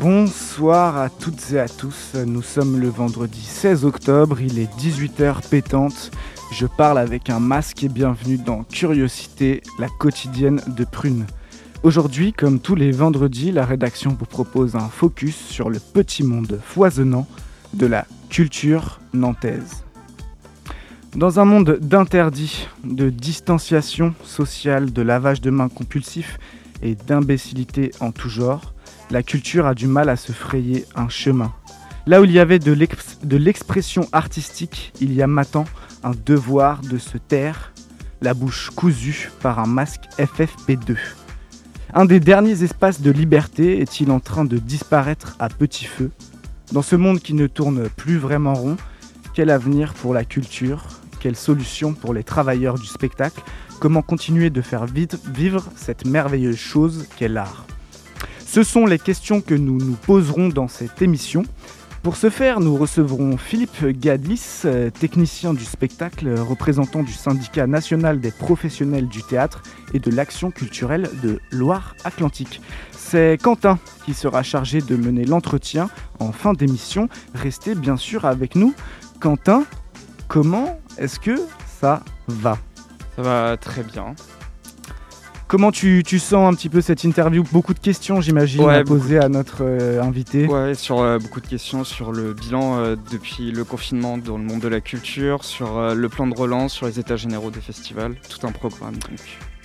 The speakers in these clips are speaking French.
Bonsoir à toutes et à tous, nous sommes le vendredi 16 octobre, il est 18h pétante, je parle avec un masque et bienvenue dans Curiosité, la quotidienne de Prune. Aujourd'hui, comme tous les vendredis, la rédaction vous propose un focus sur le petit monde foisonnant de la culture nantaise. Dans un monde d'interdits, de distanciation sociale, de lavage de mains compulsif et d'imbécilité en tout genre, la culture a du mal à se frayer un chemin. Là où il y avait de l'expression artistique, il y a maintenant un devoir de se taire, la bouche cousue par un masque FFP2. Un des derniers espaces de liberté est-il en train de disparaître à petit feu Dans ce monde qui ne tourne plus vraiment rond, quel avenir pour la culture? Quelle solution pour les travailleurs du spectacle? Comment continuer de faire vivre cette merveilleuse chose qu'est l'art? Ce sont les questions que nous nous poserons dans cette émission. Pour ce faire, nous recevrons Philippe Gadlis, euh, technicien du spectacle, représentant du syndicat national des professionnels du théâtre et de l'action culturelle de Loire-Atlantique. C'est Quentin qui sera chargé de mener l'entretien en fin d'émission. Restez bien sûr avec nous. Quentin, comment est-ce que ça va? Ça va très bien. Comment tu, sens un petit peu cette interview Beaucoup de questions, j'imagine, à poser à notre euh, invité. Ouais, sur euh, beaucoup de questions sur le bilan euh, depuis le confinement dans le monde de la culture, sur le plan de relance, sur les états généraux des festivals, tout un programme.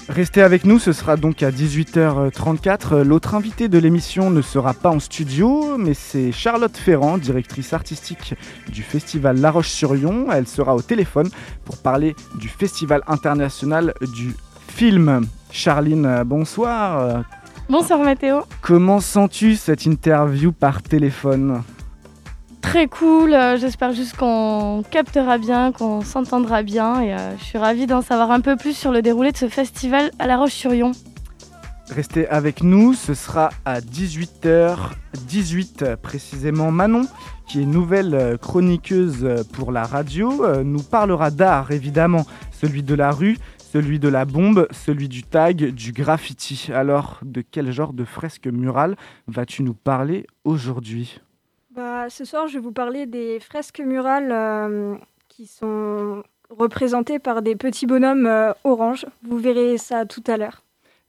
Restez avec nous, ce sera donc à 18h34. L'autre invité de l'émission ne sera pas en studio, mais c'est Charlotte Ferrand, directrice artistique du festival La Roche-sur-Yon. Elle sera au téléphone pour parler du festival international du film. Charline, euh, bonsoir. Bonsoir Mathéo. Comment sens-tu cette interview par téléphone? Très cool, euh, j'espère juste qu'on captera bien, qu'on s'entendra bien et euh, je suis ravie d'en savoir un peu plus sur le déroulé de ce festival à La Roche-sur-Yon. Restez avec nous, ce sera à 18h18 précisément. Manon, qui est nouvelle chroniqueuse pour la radio, nous parlera d'art évidemment, celui de la rue, celui de la bombe, celui du tag, du graffiti. Alors, de quel genre de fresque murale vas-tu nous parler aujourd'hui? Bah, Ce soir, je vais vous parler des fresques murales euh, qui sont représentées par des petits bonhommes euh, orange. Vous verrez ça tout à l'heure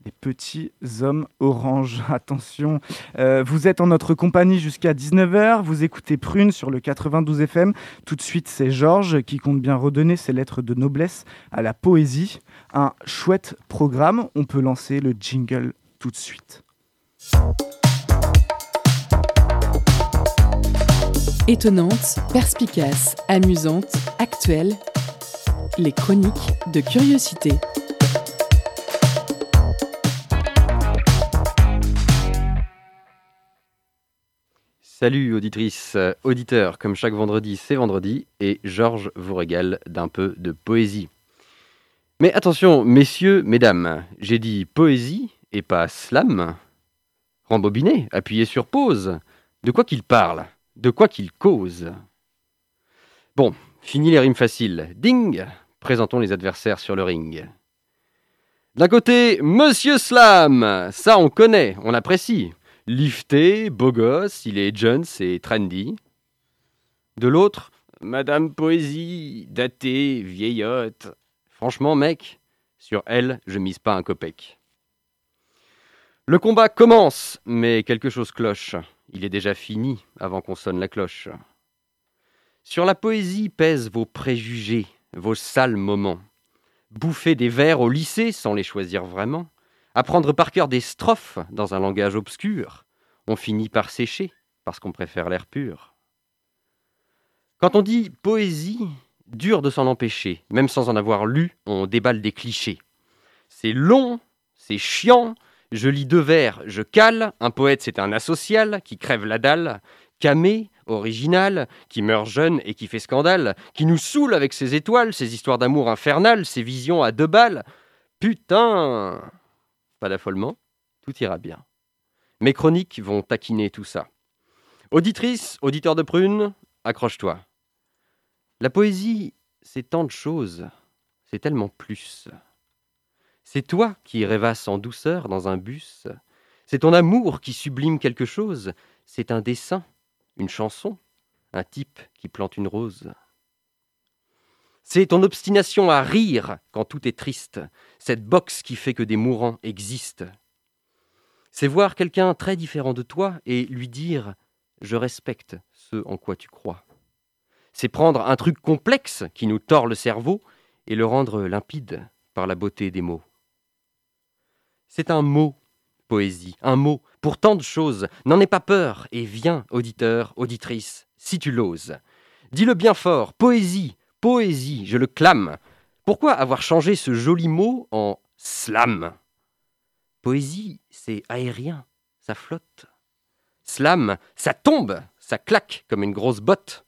des petits hommes orange. Attention, euh, vous êtes en notre compagnie jusqu'à 19h, vous écoutez Prune sur le 92 FM. Tout de suite, c'est Georges qui compte bien redonner ses lettres de noblesse à la poésie. Un chouette programme, on peut lancer le jingle tout de suite. Étonnante, perspicace, amusante, actuelle, les chroniques de curiosité. Salut auditrices, auditeurs, comme chaque vendredi c'est vendredi et Georges vous régale d'un peu de poésie. Mais attention, messieurs, mesdames, j'ai dit poésie et pas slam. Rembobinez, appuyez sur pause. De quoi qu'il parle De quoi qu'il cause Bon, fini les rimes faciles. Ding Présentons les adversaires sur le ring. D'un côté, Monsieur Slam Ça on connaît, on apprécie lifté, beau gosse, il est jeune, c'est trendy. De l'autre, Madame Poésie, datée, vieillotte. Franchement, mec, sur elle, je mise pas un copec. Le combat commence, mais quelque chose cloche. Il est déjà fini avant qu'on sonne la cloche. Sur la poésie pèsent vos préjugés, vos sales moments. Bouffer des vers au lycée sans les choisir vraiment Apprendre par cœur des strophes dans un langage obscur, on finit par sécher parce qu'on préfère l'air pur. Quand on dit poésie, dur de s'en empêcher, même sans en avoir lu, on déballe des clichés. C'est long, c'est chiant, je lis deux vers, je cale, un poète c'est un asocial qui crève la dalle, camé, original, qui meurt jeune et qui fait scandale, qui nous saoule avec ses étoiles, ses histoires d'amour infernales, ses visions à deux balles. Putain Pas d'affolement, tout ira bien. Mes chroniques vont taquiner tout ça. Auditrice, auditeur de prune, accroche-toi. La poésie, c'est tant de choses, c'est tellement plus. C'est toi qui rêvasses en douceur dans un bus, c'est ton amour qui sublime quelque chose, c'est un dessin, une chanson, un type qui plante une rose. C'est ton obstination à rire quand tout est triste, cette boxe qui fait que des mourants existent. C'est voir quelqu'un très différent de toi et lui dire Je respecte ce en quoi tu crois. C'est prendre un truc complexe qui nous tord le cerveau et le rendre limpide par la beauté des mots. C'est un mot poésie, un mot, pour tant de choses. N'en aie pas peur, et viens, auditeur, auditrice, si tu l'oses. Dis-le bien fort, poésie, poésie, je le clame. Pourquoi avoir changé ce joli mot en slam? Poésie, c'est aérien, ça flotte. Slam, ça tombe, ça claque comme une grosse botte.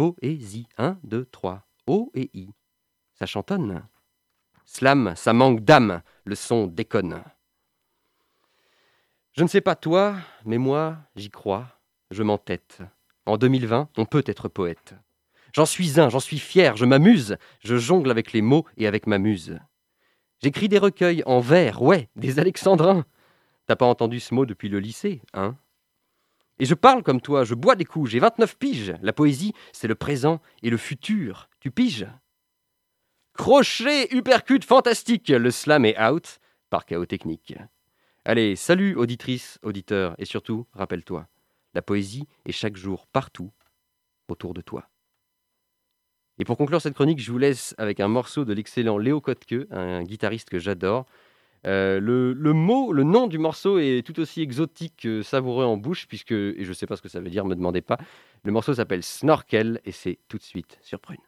Poésie, un, deux, trois, O et I, ça chantonne. Slam, ça manque d'âme, le son déconne. Je ne sais pas toi, mais moi, j'y crois, je m'entête. En 2020, on peut être poète. J'en suis un, j'en suis fier, je m'amuse, je jongle avec les mots et avec ma muse. J'écris des recueils en vers, ouais, des alexandrins. T'as pas entendu ce mot depuis le lycée, hein? Et je parle comme toi, je bois des coups, j'ai 29 piges. La poésie, c'est le présent et le futur. Tu piges Crochet, uppercut fantastique, le slam est out par chaos technique. Allez, salut auditrice, auditeur, et surtout, rappelle-toi, la poésie est chaque jour partout autour de toi. Et pour conclure cette chronique, je vous laisse avec un morceau de l'excellent Léo Kotke, un guitariste que j'adore. Euh, le, mot, le nom du morceau est tout aussi exotique que savoureux en bouche, puisque, et je ne sais pas ce que ça veut dire, me demandez pas, le morceau s'appelle Snorkel et c'est tout de suite sur Prune.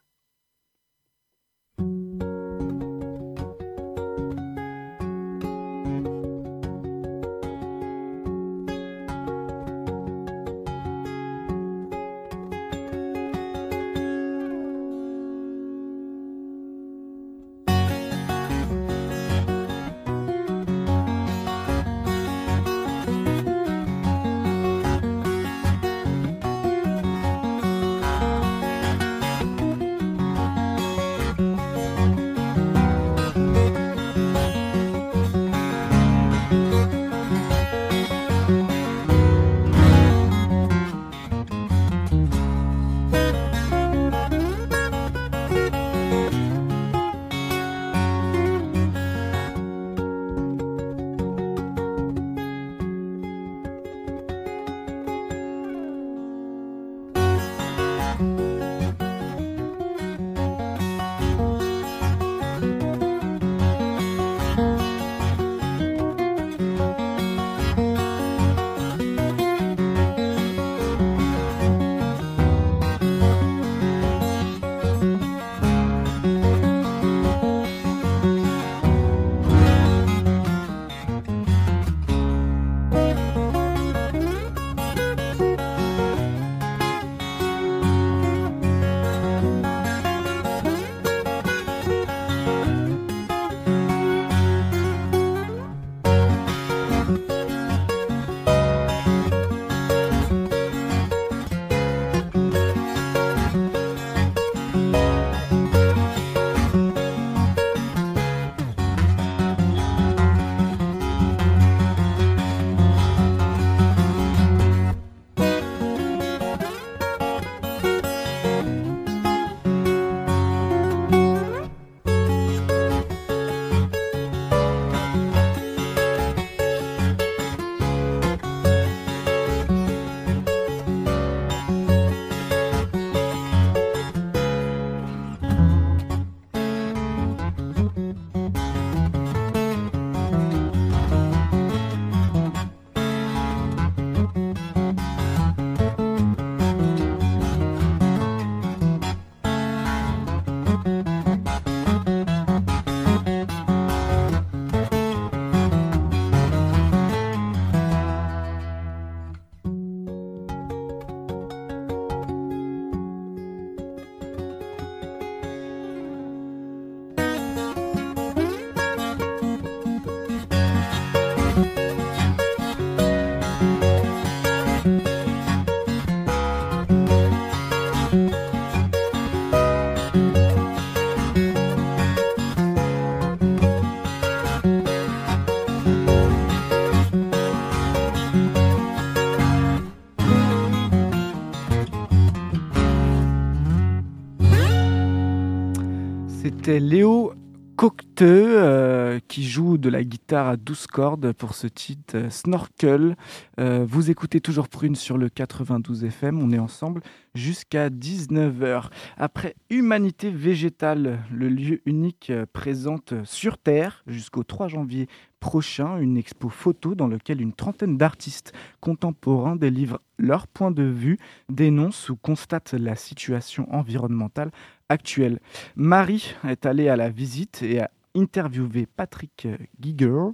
C'était Léo Cocteux euh, qui joue de la guitare à 12 cordes pour ce titre euh, Snorkel. Euh, vous écoutez toujours Prune sur le 92 FM, on est ensemble jusqu'à 19h. Après Humanité végétale, le lieu unique présente sur Terre jusqu'au 3 janvier prochain une expo photo dans laquelle une trentaine d'artistes contemporains délivrent leur point de vue, dénoncent ou constatent la situation environnementale actuelle. Marie est allée à la visite et a interviewé Patrick Giger,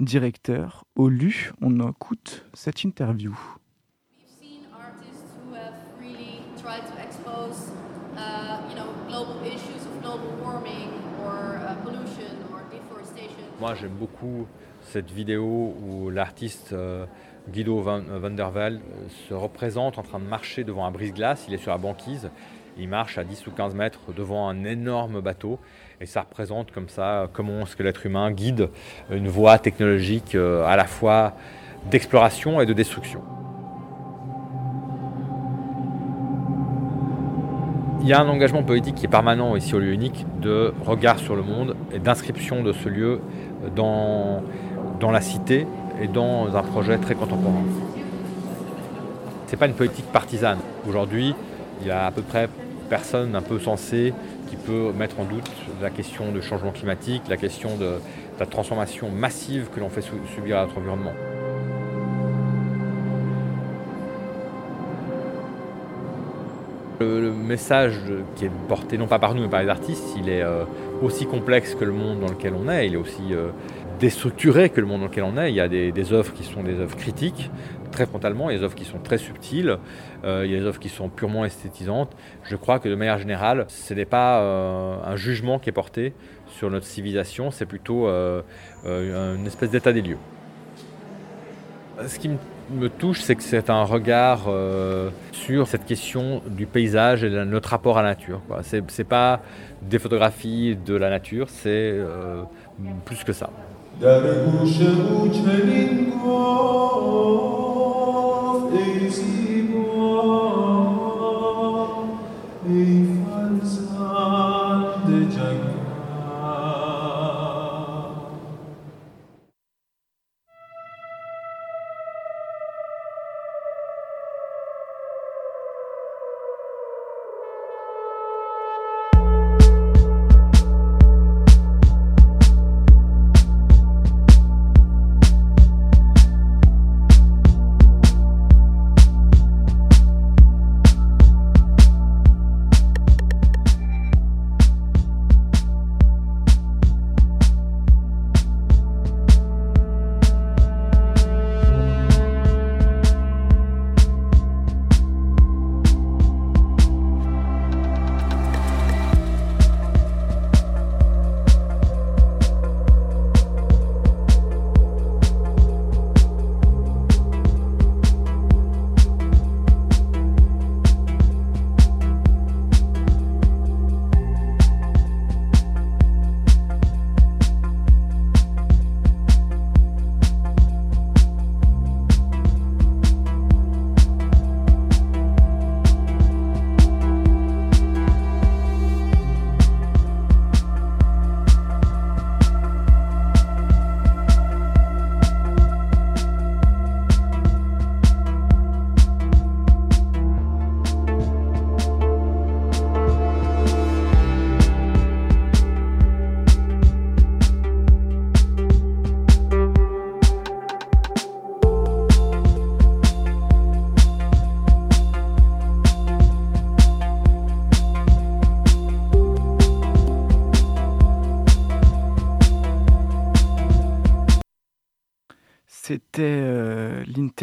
directeur au LU. On écoute cette interview. Moi, j'aime beaucoup cette vidéo où l'artiste euh, Guido van, der Waal euh, se représente en train de marcher devant un brise-glace. Il est sur la banquise. Il marche à 10 ou 15 mètres devant un énorme bateau. Et ça représente comme ça comment est-ce que l'être humain guide une voie technologique euh, à la fois d'exploration et de destruction. Il y a un engagement politique qui est permanent ici au lieu unique de regard sur le monde et d'inscription de ce lieu dans, dans la cité et dans un projet très contemporain. Ce n'est pas une politique partisane. Aujourd'hui, il y a à peu près personne un peu sensé qui peut mettre en doute la question du changement climatique, la question de, la transformation massive que l'on fait subir à notre environnement. Le, message qui est porté non pas par nous mais par les artistes, il est euh, aussi complexe que le monde dans lequel on est, il est aussi euh, déstructuré que le monde dans lequel on est. Il y a des, œuvres qui sont des œuvres critiques, très frontalement, il y a des œuvres qui sont très subtiles, euh, il y a des œuvres qui sont purement esthétisantes. Je crois que de manière générale, ce n'est pas un jugement qui est porté sur notre civilisation, c'est plutôt une espèce d'état des lieux. Ce qui me touche, c'est que c'est un regard euh, sur cette question du paysage et de notre rapport à la nature. Ce n'est pas des photographies de la nature, c'est euh, plus que ça. در گوش او چنین گفت ای زیبا ای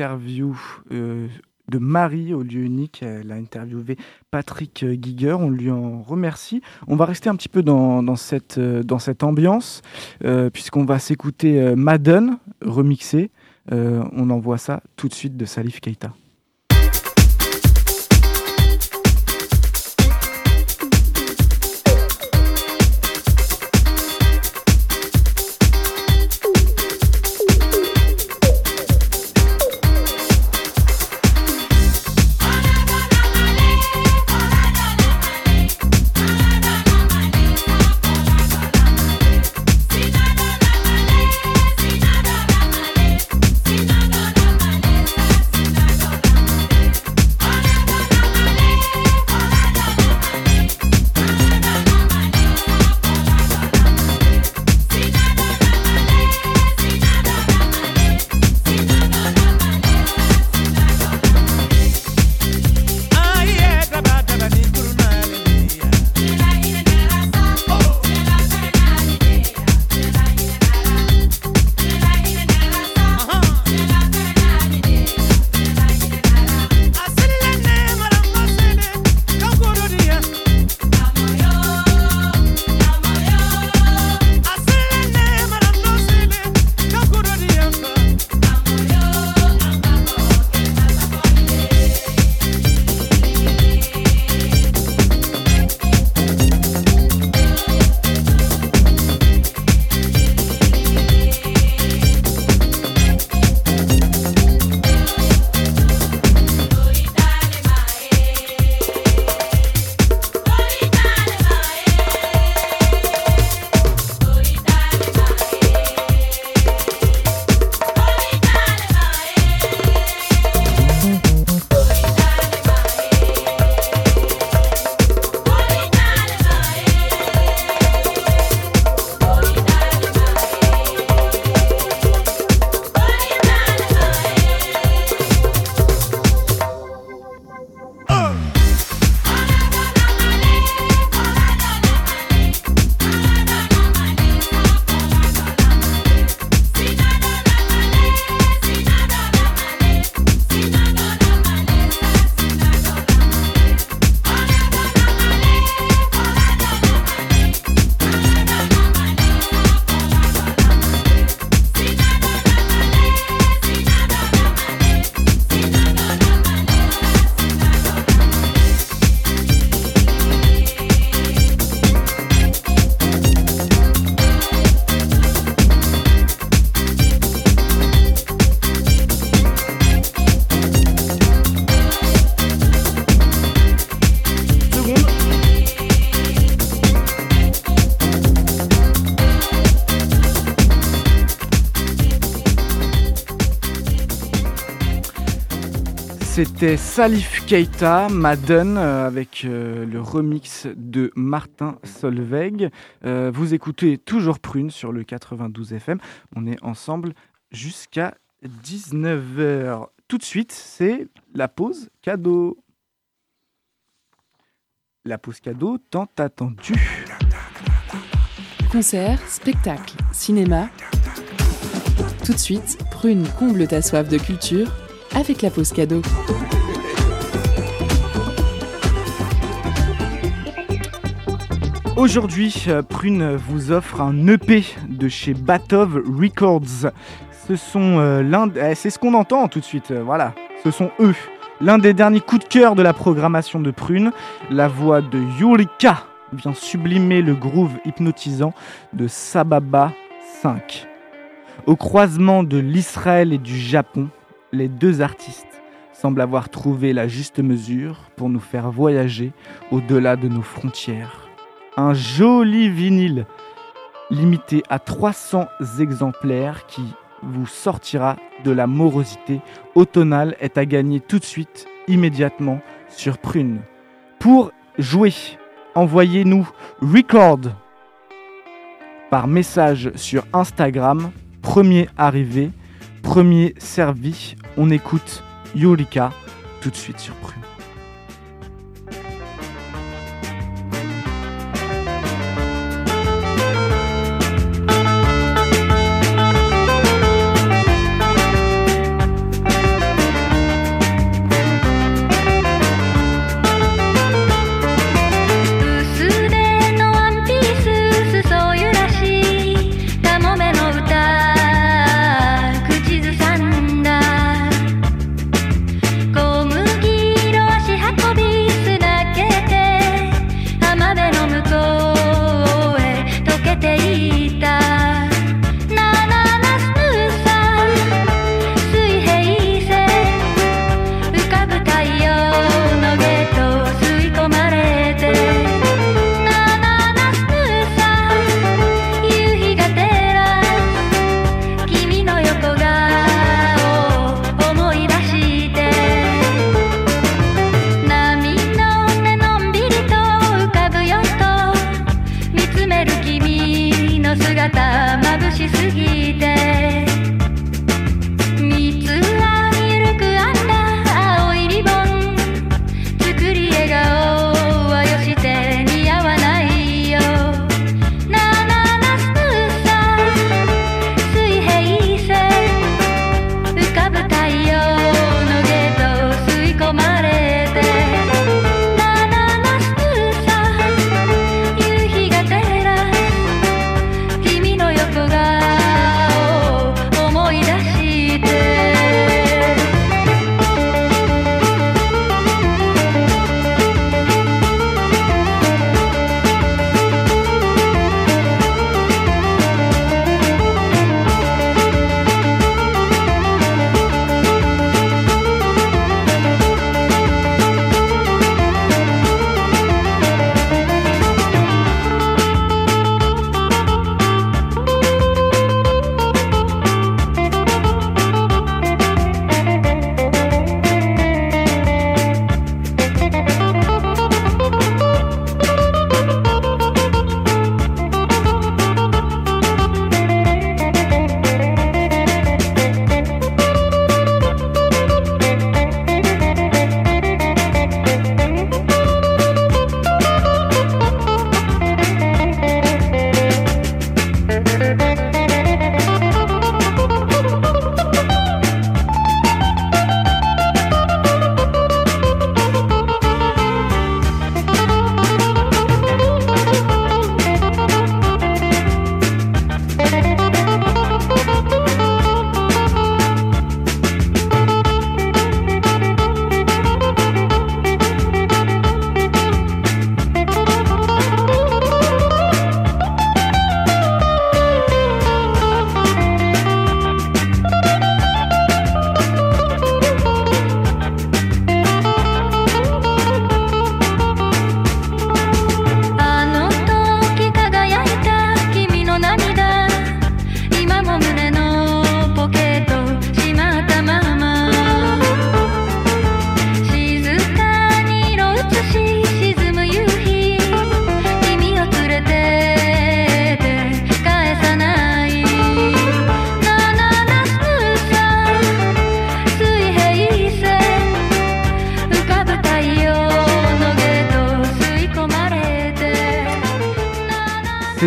interview euh, de Marie au lieu unique. Elle a interviewé Patrick Giger. On lui en remercie. On va rester un petit peu dans, cette, euh, dans cette ambiance, euh, puisqu'on va s'écouter Madden remixé. on envoie ça tout de suite de Salif Keita. C'était Salif Keita, Madden, euh, avec euh, le remix de Martin Solveig. Euh, vous écoutez toujours Prune sur le 92 FM. On est ensemble jusqu'à 19h. Tout de suite, c'est la pause cadeau. La pause cadeau tant attendue. Concert, spectacle, cinéma. Tout de suite, Prune comble ta soif de culture avec la pause cadeau. Aujourd'hui, euh, Prune vous offre un EP de chez Batov Records. Ce sont euh, eh, c'est ce qu'on entend tout de suite. euh, voilà, ce sont eux. L'un des derniers coups de cœur de la programmation de Prune, la voix de Yurika vient sublimer le groove hypnotisant de Sababa 5. Au croisement de l'Israël et du Japon, les deux artistes semblent avoir trouvé la juste mesure pour nous faire voyager au-delà de nos frontières. Un joli vinyle limité à 300 exemplaires qui vous sortira de la morosité automnale est à gagner tout de suite, immédiatement, sur Prune. Pour jouer, envoyez-nous record par message sur Instagram, premier arrivé, premier servi. On écoute Yurika tout de suite sur Prune.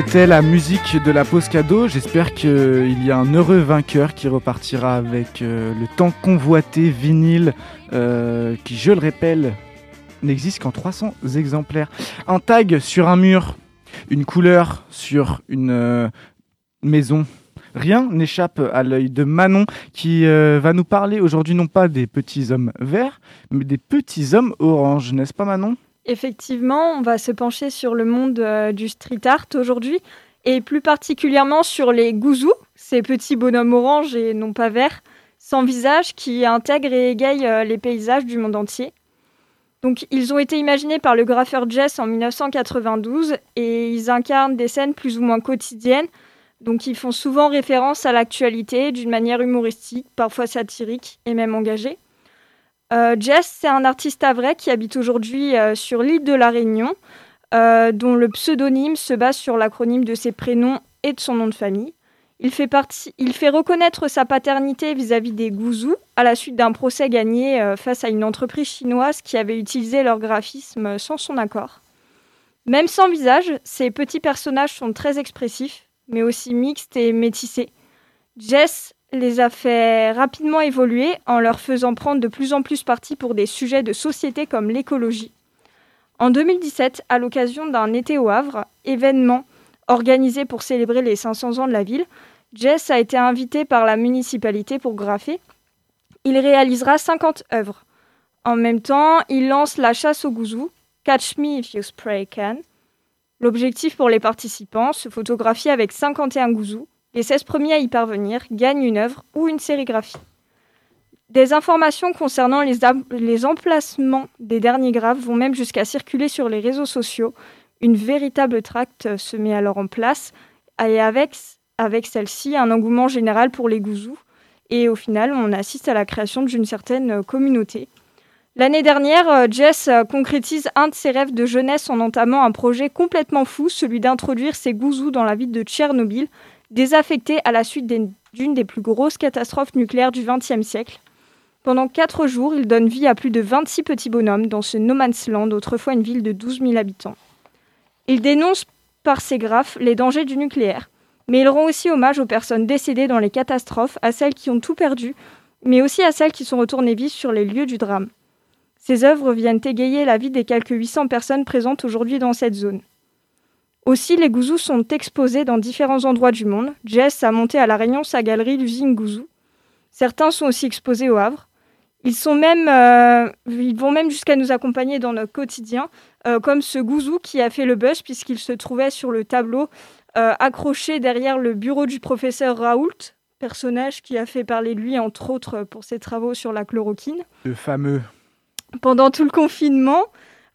C'était la musique de la pause cadeau. J'espère qu'il y a un heureux vainqueur qui repartira avec euh, le temps convoité vinyle euh, qui, je le rappelle, n'existe qu'en 300 exemplaires. Un tag sur un mur, une couleur sur une euh, maison. Rien n'échappe à l'œil de Manon qui va nous parler aujourd'hui non pas des petits hommes verts, mais des petits hommes oranges, n'est-ce pas Manon? Effectivement, on va se pencher sur le monde euh, du street art aujourd'hui et plus particulièrement sur les gouzous, ces petits bonhommes oranges et non pas verts, sans visage qui intègrent et égayent euh, les paysages du monde entier. Donc, ils ont été imaginés par le graffeur Jess en 1992 et ils incarnent des scènes plus ou moins quotidiennes. Donc, ils font souvent référence à l'actualité d'une manière humoristique, parfois satirique et même engagée. Euh, Jess, c'est un artiste à qui habite aujourd'hui euh, sur l'île de la Réunion, euh, dont le pseudonyme se base sur l'acronyme de ses prénoms et de son nom de famille. Il fait, partie, il fait reconnaître sa paternité vis-à-vis des Gouzous à la suite d'un procès gagné face à une entreprise chinoise qui avait utilisé leur graphisme sans son accord. Même sans visage, ces petits personnages sont très expressifs, mais aussi mixtes et métissés. Jess les a fait rapidement évoluer en leur faisant prendre de plus en plus parti pour des sujets de société comme l'écologie. En 2017, à l'occasion d'un été au Havre, événement organisé pour célébrer les 500 ans de la ville, Jess a été invité par la municipalité pour graffer. Il réalisera 50 œuvres. En même temps, il lance la chasse aux gouzous, Catch Me If You Spray Can. L'objectif pour les participants, se photographier avec 51 gouzous. Les 16 premiers à y parvenir gagnent une œuvre ou une sérigraphie. Des informations concernant les, emplacements des derniers graves vont même jusqu'à circuler sur les réseaux sociaux. Une véritable tract se met alors en place et avec, celle-ci un engouement général pour les gouzous. Et au final, on assiste à la création d'une certaine euh, communauté. L'année dernière, euh, Jess euh, concrétise un de ses rêves de jeunesse en entamant un projet complètement fou, celui d'introduire ses gouzous dans la ville de Tchernobyl, désaffectée à la suite d'une des plus grosses catastrophes nucléaires du XXe siècle. Pendant quatre jours, il donne vie à plus de 26 petits bonhommes dans ce no land, autrefois une ville de 12 000 habitants. Il dénonce par ses graphes les dangers du nucléaire, mais il rend aussi hommage aux personnes décédées dans les catastrophes, à celles qui ont tout perdu, mais aussi à celles qui sont retournées vivre sur les lieux du drame. Ces œuvres viennent égayer la vie des quelques 800 personnes présentes aujourd'hui dans cette zone. Aussi, les gouzous sont exposés dans différents endroits du monde. Jess a monté à La Réunion sa galerie L'usine Gouzou. Certains sont aussi exposés au Havre. Ils, sont même, euh, ils vont même jusqu'à nous accompagner dans notre quotidien, euh, comme ce gouzou qui a fait le buzz puisqu'il se trouvait sur le tableau euh, accroché derrière le bureau du professeur Raoult, personnage qui a fait parler de lui entre autres pour ses travaux sur la chloroquine Le fameux. pendant tout le confinement.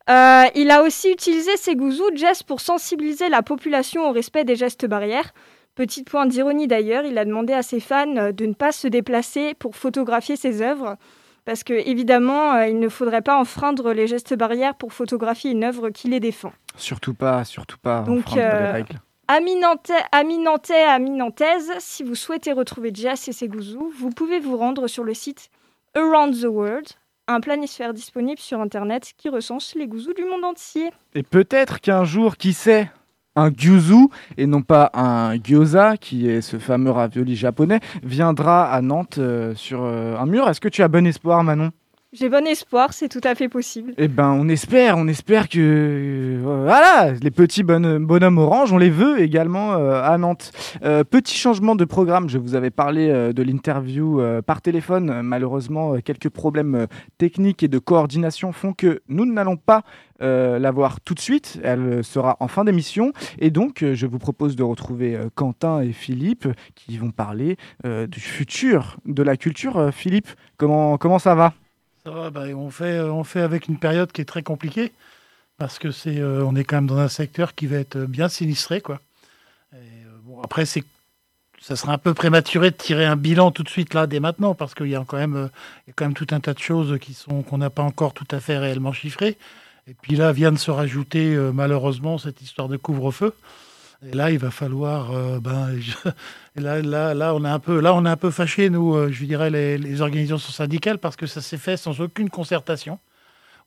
Euh, il a aussi utilisé ses gouzous, Jess, pour sensibiliser la population au respect des gestes barrières. Petit point d'ironie d'ailleurs, il a demandé à ses fans euh, de ne pas se déplacer pour photographier ses œuvres. Parce que, évidemment, euh, il ne faudrait pas enfreindre les gestes barrières pour photographier une œuvre qui les défend. Surtout pas, surtout pas. Donc, euh. Amis Nantais, amis Nantais, amis Nantaises, si vous souhaitez retrouver Jess et ses gouzous, vous pouvez vous rendre sur le site Around the World, un planisphère disponible sur Internet qui recense les gouzous du monde entier. Et peut-être qu'un jour, qui sait, un gyuzu, et non pas un gyoza, qui est ce fameux ravioli japonais, viendra à Nantes euh, sur euh, un mur. Est-ce que tu as bon espoir, Manon? J'ai bon espoir, c'est tout à fait possible. Eh ben, on espère, on espère que euh, voilà, les petits bonhommes, bonhommes oranges, on les veut également euh, à Nantes. Euh, petit changement de programme, je vous avais parlé de l'interview par téléphone. Malheureusement, quelques problèmes techniques et de coordination font que nous n'allons pas la voir tout de suite. Elle sera en fin d'émission. Et donc, je vous propose de retrouver Quentin et Philippe qui vont parler du futur de la culture. Philippe, comment, comment ça va? Bah, on, fait, euh, on fait avec une période qui est très compliquée parce que c'est, euh, on est quand même dans un secteur qui va être bien sinistré, quoi. Euh, après, c'est, ça serait un peu prématuré de tirer un bilan tout de suite là, dès maintenant, parce qu'il y a quand même, tout un tas de choses qui sont qu'on n'a pas encore tout à fait réellement chiffrées. Et puis là vient de se rajouter malheureusement cette histoire de couvre-feu. Et là, il va falloir, euh, ben, là, là, on est un peu, là, fâchés, nous, euh, je dirais, les, les organisations syndicales, parce que ça s'est fait sans aucune concertation.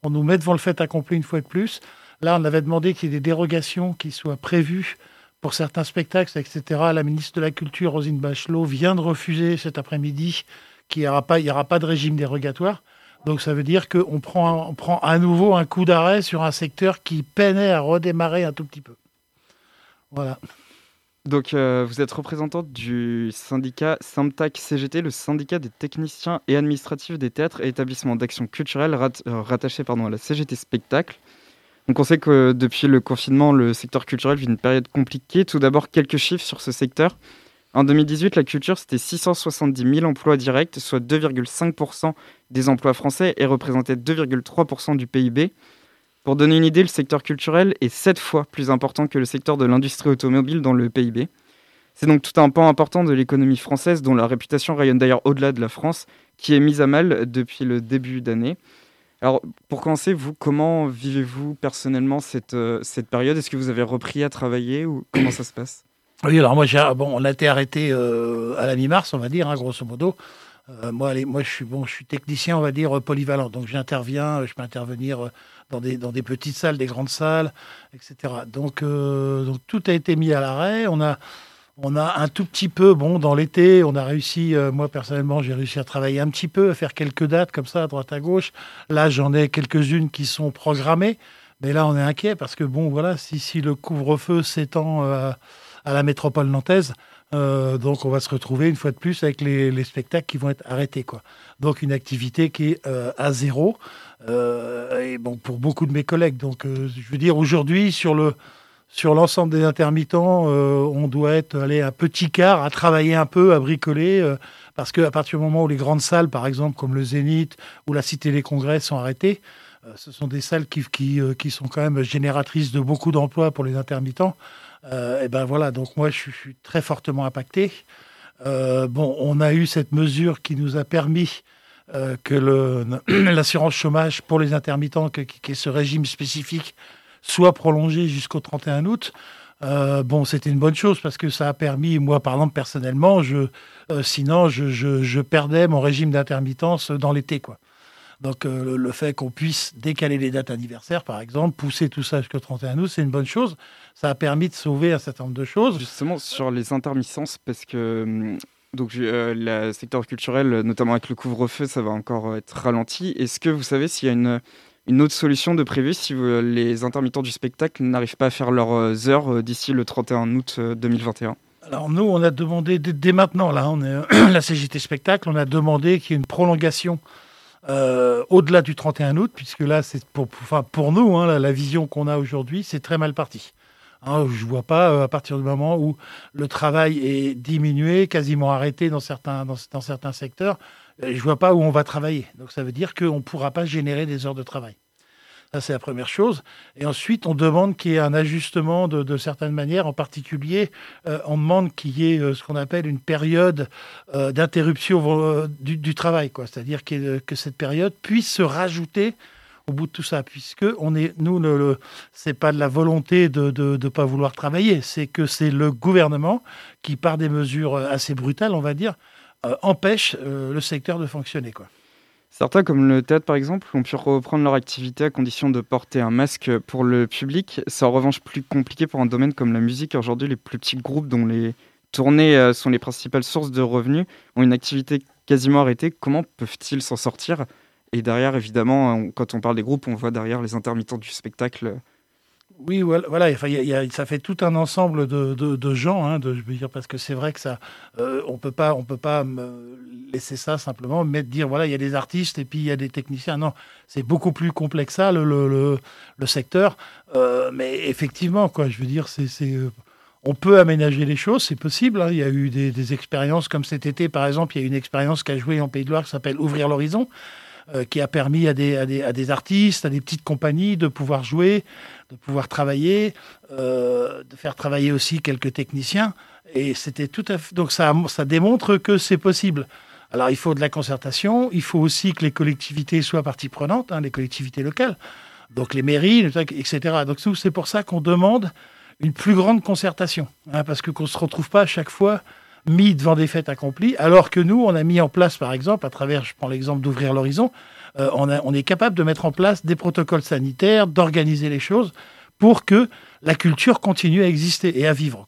On nous met devant le fait accompli une fois de plus. Là, on avait demandé qu'il y ait des dérogations qui soient prévues pour certains spectacles, etc. La ministre de la Culture, Rosine Bachelot, vient de refuser cet après-midi qu'il n'y aura, pas, aura pas de régime dérogatoire. Donc ça veut dire qu'on prend, prend à nouveau un coup d'arrêt sur un secteur qui peinait à redémarrer un tout petit peu. Voilà. Donc, euh, vous êtes représentante du syndicat SYMTAC CGT, le syndicat des techniciens et administratifs des théâtres et établissements d'action culturelle rat- euh, rattaché pardon, à la CGT Spectacle. Donc, on sait que depuis le confinement, le secteur culturel vit une période compliquée. Tout d'abord, quelques chiffres sur ce secteur. En 2018, la culture, c'était 670 000 emplois directs, soit 2,5% des emplois français et représentait 2,3% du PIB. Pour donner une idée, le secteur culturel est 7 fois plus important que le secteur de l'industrie automobile dans le PIB. C'est donc tout un pan important de l'économie française, dont la réputation rayonne d'ailleurs au-delà de la France, qui est mise à mal depuis le début d'année. Alors, pour commencer, vous, comment vivez-vous personnellement cette, euh, période? Est-ce que vous avez repris à travailler ou comment ça se passe? Oui, alors moi, j'ai- bon, on a été arrêté euh, à la mi-mars, on va dire, hein, grosso modo. Euh, moi, allez, moi je, suis, bon, je suis technicien, on va dire, euh, polyvalent. Donc, j'interviens, euh, je peux intervenir dans des, dans des petites salles, des grandes salles, etc. Donc, donc tout a été mis à l'arrêt. On a, on a un tout petit peu, bon, dans l'été, on a réussi, moi personnellement, j'ai réussi à travailler un petit peu, à faire quelques dates comme ça, à droite à gauche. Là, j'en ai quelques-unes qui sont programmées. Mais là, on est inquiet parce que, bon, voilà, si, si le couvre-feu s'étend à la métropole nantaise, euh, donc on va se retrouver une fois de plus avec les, les spectacles qui vont être arrêtés. Quoi. Donc une activité qui est euh, à zéro. euh, et bon, pour beaucoup de mes collègues. Donc je veux dire, aujourd'hui, sur le sur l'ensemble des intermittents, on doit être allé un petit quart à travailler un peu, à bricoler, parce qu'à partir du moment où les grandes salles, par exemple, comme le Zénith ou la Cité des Congrès, sont arrêtées, ce sont des salles qui, qui, qui sont quand même génératrices de beaucoup d'emplois pour les intermittents. Euh, et ben voilà, donc moi je suis, très fortement impacté. Euh, bon, on a eu cette mesure qui nous a permis euh, que l'assurance chômage pour les intermittents, que, qui, est ce régime spécifique, soit prolongé jusqu'au 31 août. Euh, bon, c'était une bonne chose parce que ça a permis, moi par exemple personnellement, euh, sinon je, je- je perdais mon régime d'intermittence dans l'été, quoi. Donc euh, le, fait qu'on puisse décaler les dates anniversaires, par exemple, pousser tout ça jusqu'au 31 août, c'est une bonne chose. Ça a permis de sauver un certain nombre de choses. Justement, sur les intermittences, parce que hum, donc, euh, le secteur culturel, notamment avec le couvre-feu, ça va encore euh, être ralenti. Est-ce que vous savez s'il y a une, une autre solution de prévue si les intermittents du spectacle n'arrivent pas à faire leurs heures d'ici le 31 août euh, 2021 Alors nous, on a demandé dès, dès maintenant, là, on est la CGT Spectacle, on a demandé qu'il y ait une prolongation euh, au-delà du 31 août, puisque là, c'est pour, nous, hein, la, vision qu'on a aujourd'hui, c'est très mal parti. Hein, je ne vois pas, euh, à partir du moment où le travail est diminué, quasiment arrêté dans certains, dans, dans certains secteurs, euh, je ne vois pas où on va travailler. Donc ça veut dire qu'on ne pourra pas générer des heures de travail. Ça, c'est la première chose. Et ensuite, on demande qu'il y ait un ajustement de, certaines manières. En particulier, euh, on demande qu'il y ait euh, ce qu'on appelle une période euh, d'interruption du, travail. quoi. C'est-à-dire que, cette période puisse se rajouter au bout de tout ça, puisque on est, nous, pas de la volonté de ne pas vouloir travailler, c'est que c'est le gouvernement qui, par des mesures assez brutales, on va dire, empêche le secteur de fonctionner. Certains, comme le théâtre par exemple, ont pu reprendre leur activité à condition de porter un masque pour le public. C'est en revanche plus compliqué pour un domaine comme la musique. Aujourd'hui, les plus petits groupes dont les tournées euh, sont les principales sources de revenus ont une activité quasiment arrêtée. Comment peuvent-ils s'en sortir? Et derrière, évidemment, quand on parle des groupes, on voit derrière les intermittents du spectacle. Oui, voilà, enfin, ça fait tout un ensemble de, gens, hein, je veux dire, parce que c'est vrai que ça, euh, on peut pas, on peut pas laisser ça simplement, mettre dire voilà, il y a des artistes et puis il y a des techniciens. Non, c'est beaucoup plus complexe ça, le, secteur. Euh, mais effectivement, quoi, je veux dire, c'est, euh, on peut aménager les choses, c'est possible. hein. Il y a eu des, des expériences comme cet été, par exemple, il y a eu une expérience qui a joué en Pays de Loire qui s'appelle Ouvrir l'horizon. Euh, qui a permis à des, à, des, à des artistes, à des petites compagnies de pouvoir jouer, de pouvoir travailler, euh, de faire travailler aussi quelques techniciens. Et c'était tout à fait. Donc ça, ça démontre que c'est possible. Alors il faut de la concertation, il faut aussi que les collectivités soient partie prenante, hein, les collectivités locales, donc les mairies, etc. Donc c'est pour ça qu'on demande une plus grande concertation, hein, parce que qu'on ne se retrouve pas à chaque fois mis devant des faits accomplis, alors que nous, on a mis en place, par exemple, à travers, je prends l'exemple d'ouvrir l'horizon, euh, on, est capable de mettre en place des protocoles sanitaires, d'organiser les choses pour que la culture continue à exister et à vivre.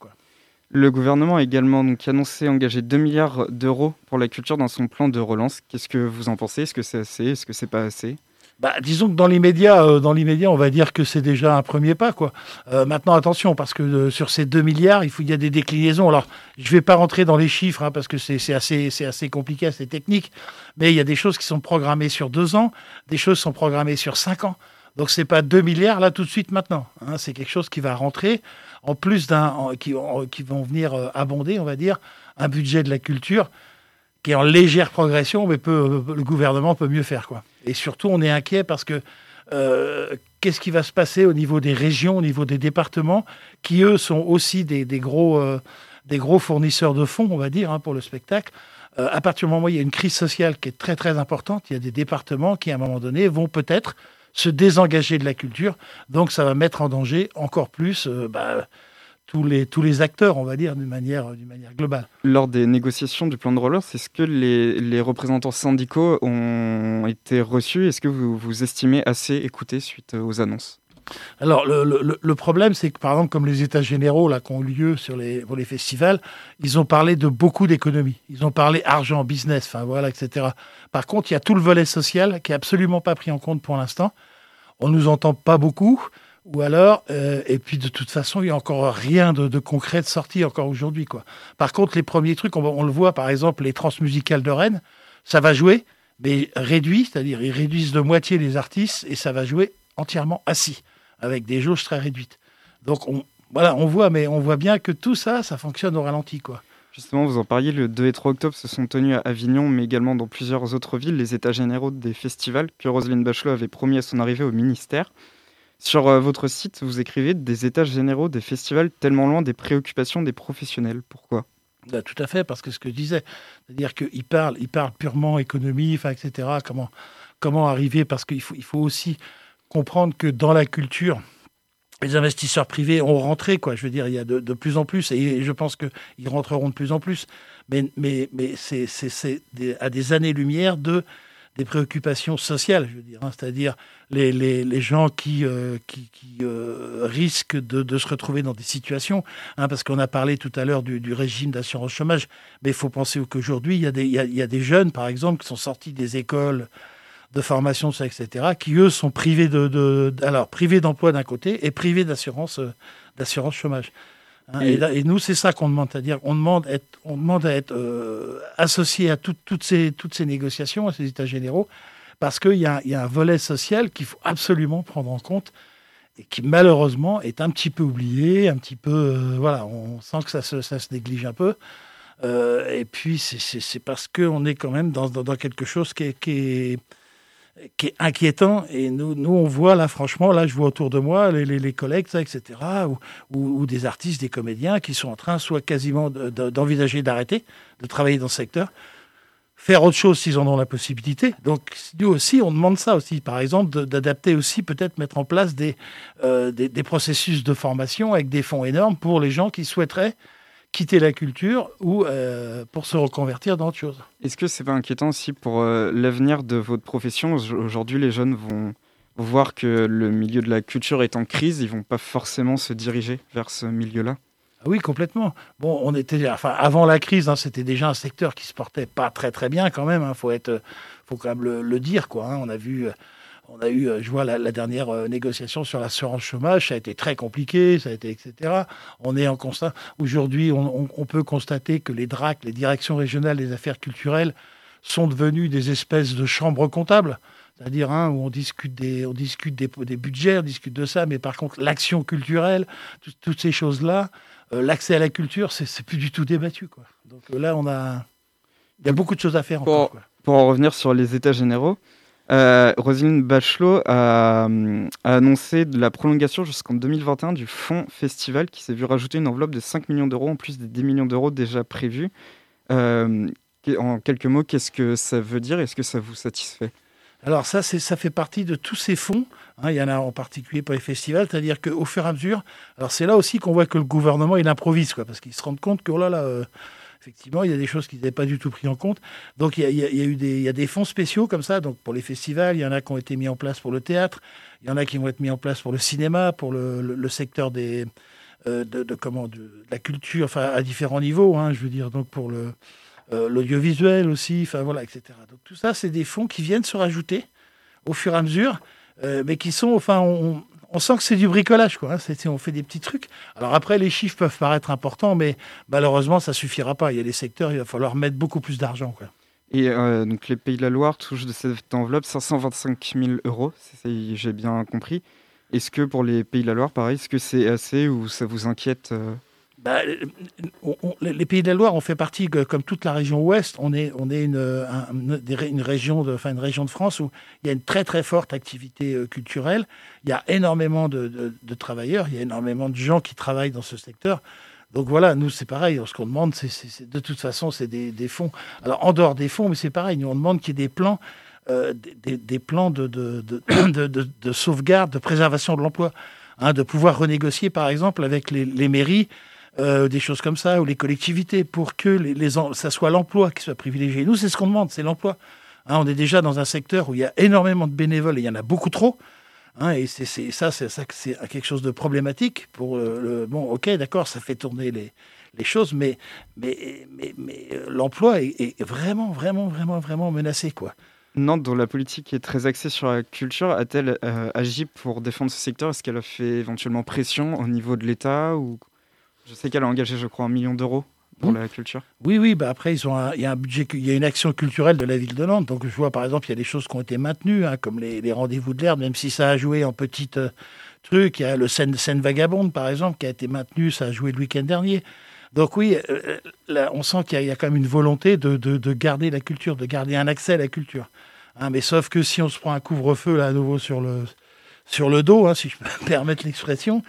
Le gouvernement a également annoncé engager 2 milliards d'euros pour la culture dans son plan de relance. Qu'est-ce que vous en pensez? Est-ce que c'est assez Est-ce que c'est pas assez? Bah, disons que dans l'immédiat, euh, dans l'immédiat, on va dire que c'est déjà un premier pas, quoi. Euh, maintenant, attention, parce que euh, sur ces 2 milliards, il faut il y a des déclinaisons. Alors, je vais pas rentrer dans les chiffres, hein, parce que c'est assez, c'est assez compliqué, assez technique. Mais il y a des choses qui sont programmées sur deux ans, des choses sont programmées sur cinq ans. Donc, c'est pas 2 milliards là tout de suite maintenant. hein. c'est quelque chose qui va rentrer en plus d'un, qui, en- qui vont venir abonder, on va dire, un budget de la culture qui est en légère progression, mais peut, le gouvernement peut mieux faire, quoi. Et surtout, on est inquiet parce que euh, qu'est-ce qui va se passer au niveau des régions, au niveau des départements, qui eux sont aussi des, euh, gros fournisseurs de fonds, on va dire, hein, pour le spectacle. Euh, à partir du moment où il y a une crise sociale qui est très très importante, il y a des départements qui, à un moment donné, vont peut-être se désengager de la culture. Donc, ça va mettre en danger encore plus bah, tous, les, tous les acteurs, on va dire, d'une manière, d'une manière globale. Lors des négociations du plan de relance, est-ce que les, les représentants syndicaux ont été reçus? Est-ce que vous, vous estimez assez écoutés suite aux annonces? Alors, le, le- le problème, c'est que, par exemple, comme les États généraux là, qui ont eu lieu sur les, pour les festivals, ils ont parlé de beaucoup d'économies. Ils ont parlé argent, business, enfin voilà, etc. Par contre, il y a tout le volet social qui est absolument pas pris en compte pour l'instant. On nous entend pas beaucoup. Ou alors, euh, et puis de toute façon, il n'y a encore rien de, concret de sorti encore aujourd'hui. quoi. Par contre, les premiers trucs, on, le voit, par exemple, les transmusicales de Rennes, ça va jouer, mais réduit, c'est-à-dire ils réduisent de moitié les artistes et ça va jouer entièrement assis, avec des jauges très réduites. Donc on, voilà, on voit, mais on voit bien que tout ça, ça fonctionne au ralenti, quoi. Justement, vous en parliez, le 2 et 3 octobre se sont tenus à Avignon, mais également dans plusieurs autres villes, les états généraux des festivals que Roselyne Bachelot avait promis à son arrivée au ministère. Sur euh, votre site, vous écrivez des états généraux des festivals tellement loin des préoccupations des professionnels. Pourquoi? Bah, tout à fait, parce que ce que je disais, c'est-à-dire qu'il parle, il parle purement économie, etc. Comment, comment arriver Parce qu'il faut, il faut aussi comprendre que dans la culture, les investisseurs privés ont rentré, quoi. Je veux dire, il y a de, plus en plus, et je pense qu'ils rentreront de plus en plus. Mais, mais, mais c'est, à des années-lumière de des préoccupations sociales, je veux dire, hein. c'est-à-dire les, les, les gens qui, euh, qui, qui, euh, risquent de, de se retrouver dans des situations, hein, parce qu'on a parlé tout à l'heure du, du régime d'assurance chômage, mais il faut penser qu'aujourd'hui, il y, a des- jeunes, par exemple, qui sont sortis des écoles de formation, etc., qui, eux, sont privés de, de- alors, privés d'emploi d'un côté et privés d'assurance euh, d'assurance chômage. Hein, Et- et, là- et nous, c'est ça qu'on demande, c'est-à-dire on demande, à être, on demande à être euh, associé à tout- toutes, ces, toutes ces négociations, à ces états généraux, parce qu'il y, a- y a un volet social qu'il faut absolument prendre en compte et qui malheureusement est un petit peu oublié, un petit peu, euh, voilà, on sent que ça se, ça se néglige un peu. Euh, et puis c'est- parce qu'on est quand même dans, dans, dans quelque chose qui est, qui est, qui est inquiétant. Et nous, on voit là, franchement, là, je vois autour de moi les, les, collègues, etc., ou, ou, des artistes, des comédiens qui sont en train, soit quasiment de- de- d'envisager d'arrêter de travailler dans ce secteur, faire autre chose s'ils en ont la possibilité. Donc, nous aussi, on demande ça aussi. Par exemple, d'adapter aussi, peut-être mettre en place euh, des processus de formation avec des fonds énormes pour les gens qui souhaiteraient quitter la culture ou euh, pour se reconvertir dans autre chose. Est-ce que c'est pas inquiétant aussi pour euh, l'avenir de votre profession? Au- Aujourd'hui, les jeunes vont voir que le milieu de la culture est en crise, ils vont pas forcément se diriger vers ce milieu-là? Ah Oui, complètement. Bon, on était, enfin, avant la crise, hein, c'était déjà un secteur qui se portait pas très très bien quand même. Il faut être, faut quand même le, le dire quoi. hein. On a vu, euh, on a eu, euh, je vois la, la dernière euh, négociation sur l'assurance chômage, ça a été très compliqué, ça a été etc. On est en constat. Aujourd'hui, on, on- on peut constater que les DRAC, les directions régionales des affaires culturelles, sont devenues des espèces de chambres comptables. C'est-à-dire hein, où on discute, des, on discute des, des budgets, on discute de ça, mais par contre, l'action culturelle, tout- toutes ces choses-là, euh, l'accès à la culture, c'est plus du tout débattu. Quoi. Donc là, on a, il y a beaucoup de choses à faire Pour- encore. quoi. Pour en revenir sur les états généraux, euh, Roselyne Bachelot a, annoncé la prolongation jusqu'en 2021 du fonds festival qui s'est vu rajouter une enveloppe de 5 millions d'euros en plus des 10 millions d'euros déjà prévus. Euh, en quelques mots, qu'est-ce que ça veut dire? Est-ce que ça vous satisfait? Alors ça, ça fait partie de tous ces fonds. hein, il y en a en particulier pour les festivals, c'est-à-dire qu'au fur et à mesure, alors c'est là aussi qu'on voit que le gouvernement il improvise, parce qu'ils se rendent compte que oh là là, euh, Effectivement, il y a des choses qu'ils n'avaient pas du tout pris en compte. Donc, il y, a, eu des, il y a des fonds spéciaux comme ça. Donc, pour les festivals, il y en a qui ont été mis en place pour le théâtre. Il y en a qui vont être mis en place pour le cinéma, pour le, secteur des, euh, de, comment, la culture, enfin, à différents niveaux. hein, je veux dire, donc pour le, euh, l'audiovisuel aussi, enfin, voilà, etc. Donc, tout ça, c'est des fonds qui viennent se rajouter au fur et à mesure, euh, mais qui sont, enfin, on, sent que c'est du bricolage, quoi. hein. On fait des petits trucs. Alors après, les chiffres peuvent paraître importants, mais malheureusement, ça suffira pas. Il y a des secteurs, il va falloir mettre beaucoup plus d'argent, quoi. Et euh, donc les Pays de la Loire touchent de cette enveloppe 525 000 euros, c'est- j'ai bien compris. Est-ce que pour les Pays de la Loire, pareil, est-ce que c'est assez ou ça vous inquiète euh Bah, euh, on- on- les Pays de la Loire, on fait partie, comme toute la région ouest, on est, on est une, un- une- région de, enfin, une région de France où il y a une très très forte activité euh, culturelle. Il y a énormément de, de- de travailleurs, il y a énormément de gens qui travaillent dans ce secteur. Donc voilà, nous c'est pareil, ce qu'on demande, c'est, de toute façon, c'est des, des fonds. Alors en dehors des fonds, mais c'est pareil, nous on demande qu'il y ait des plans, euh, des, des- plans de- de sauvegarde, de préservation de l'emploi. Hein, de pouvoir renégocier par exemple avec les, les mairies euh, des choses comme ça, ou les collectivités, pour que les, ça soit l'emploi qui soit privilégié. Nous, c'est ce qu'on demande, c'est l'emploi. Hein, on est déjà dans un secteur où il y a énormément de bénévoles et il y en a beaucoup trop. Hein, et ça, c'est quelque chose de problématique pour le- bon, ok, d'accord, ça fait tourner les, choses, mais euh, l'emploi est, vraiment vraiment vraiment vraiment menacé, quoi. Nantes, dont la politique est très axée sur la culture, a-t-elle euh, agi pour défendre ce secteur? Est-ce qu'elle a fait éventuellement pression au niveau de l'État. Je sais qu'elle a engagé, je crois, un million d'euros pour Mmh. la culture. Oui, oui, bah après, ils ont un- il y a un budget, il y a une action culturelle de la ville de Nantes. Donc, je vois, par exemple, il y a des choses qui ont été maintenues, hein, comme les, les rendez-vous de l'herbe, même si ça a joué en petites euh, trucs. Il y a le scène, scène vagabonde, par exemple, qui a été maintenu, ça a joué le week-end dernier. Donc, oui, euh, là, on sent qu'il y, y a quand même une volonté de, de- de garder la culture, de garder un accès à la culture. Hein, mais sauf que si on se prend un couvre-feu, là, à nouveau, sur le, sur le dos, hein, si je peux me permettre l'expression,